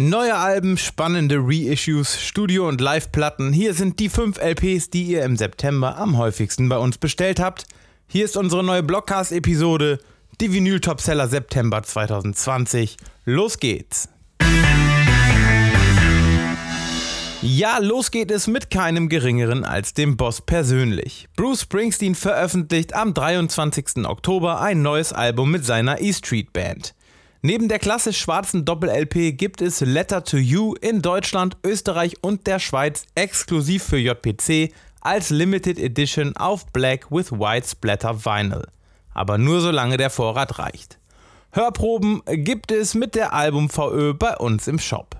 Neue Alben, spannende Reissues, Studio- und Live-Platten. Hier sind die fünf LPs, die ihr im September am häufigsten bei uns bestellt habt. Hier ist unsere neue Blockcast-Episode, die Vinyl-Topseller September 2020. Los geht's! Ja, los geht es mit keinem geringeren als dem Boss persönlich. Bruce Springsteen veröffentlicht am 23. Oktober ein neues Album mit seiner E Street Band. Neben der klassisch schwarzen Doppel-LP gibt es Letter to You in Deutschland, Österreich und der Schweiz exklusiv für JPC als Limited Edition auf Black with White Splatter Vinyl. Aber nur solange der Vorrat reicht. Hörproben gibt es mit der Album VÖ bei uns im Shop.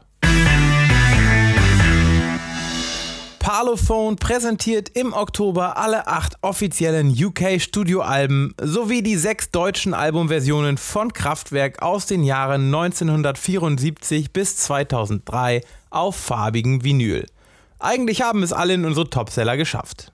Parlophone präsentiert im Oktober alle acht offiziellen UK-Studioalben sowie die sechs deutschen Albumversionen von Kraftwerk aus den Jahren 1974 bis 2003 auf farbigen Vinyl. Eigentlich haben es alle in unsere Topseller geschafft.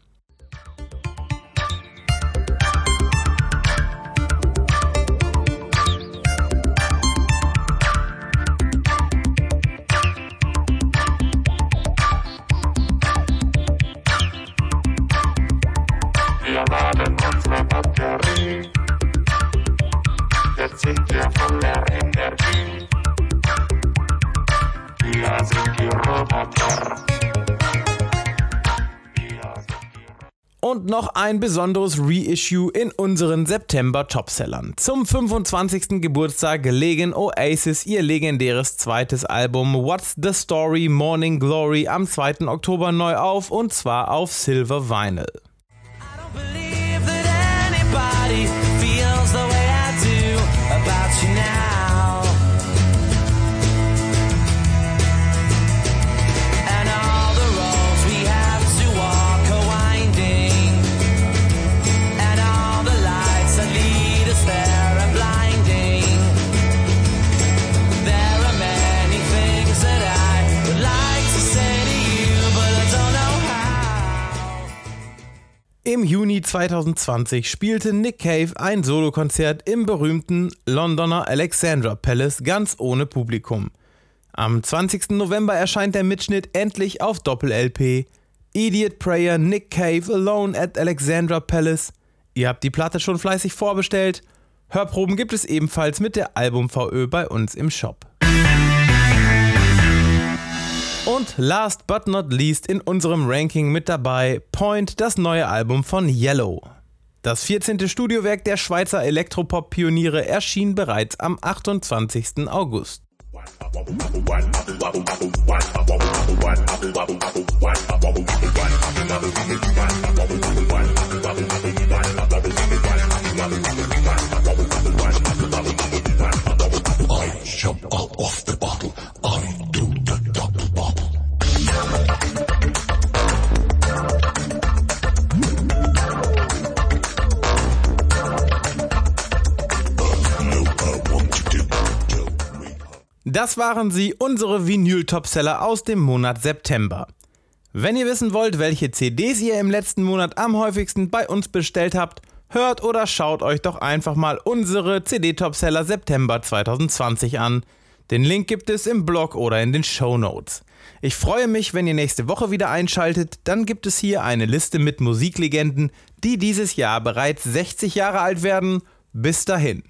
Und noch ein besonderes Reissue in unseren September Topsellern. Zum 25. Geburtstag legen Oasis ihr legendäres zweites Album What's the Story Morning Glory am 2. Oktober neu auf und zwar auf Silver Vinyl. Im Juni 2020 spielte Nick Cave ein Solokonzert im berühmten Londoner Alexandra Palace ganz ohne Publikum. Am 20. November erscheint der Mitschnitt endlich auf Doppel-LP. Idiot Prayer Nick Cave Alone at Alexandra Palace. Ihr habt die Platte schon fleißig vorbestellt. Hörproben gibt es ebenfalls mit der Album VÖ bei uns im Shop. Und last but not least in unserem Ranking mit dabei Point, das neue Album von Yellow. Das 14. Studiowerk der Schweizer Elektropop-Pioniere erschien bereits am 28. August. Das waren sie, unsere Vinyl-Topseller aus dem Monat September. Wenn ihr wissen wollt, welche CDs ihr im letzten Monat am häufigsten bei uns bestellt habt, hört oder schaut euch doch einfach mal unsere CD-Topseller September 2020 an. Den Link gibt es im Blog oder in den Show Notes. Ich freue mich, wenn ihr nächste Woche wieder einschaltet. Dann gibt es hier eine Liste mit Musiklegenden, die dieses Jahr bereits 60 Jahre alt werden. Bis dahin.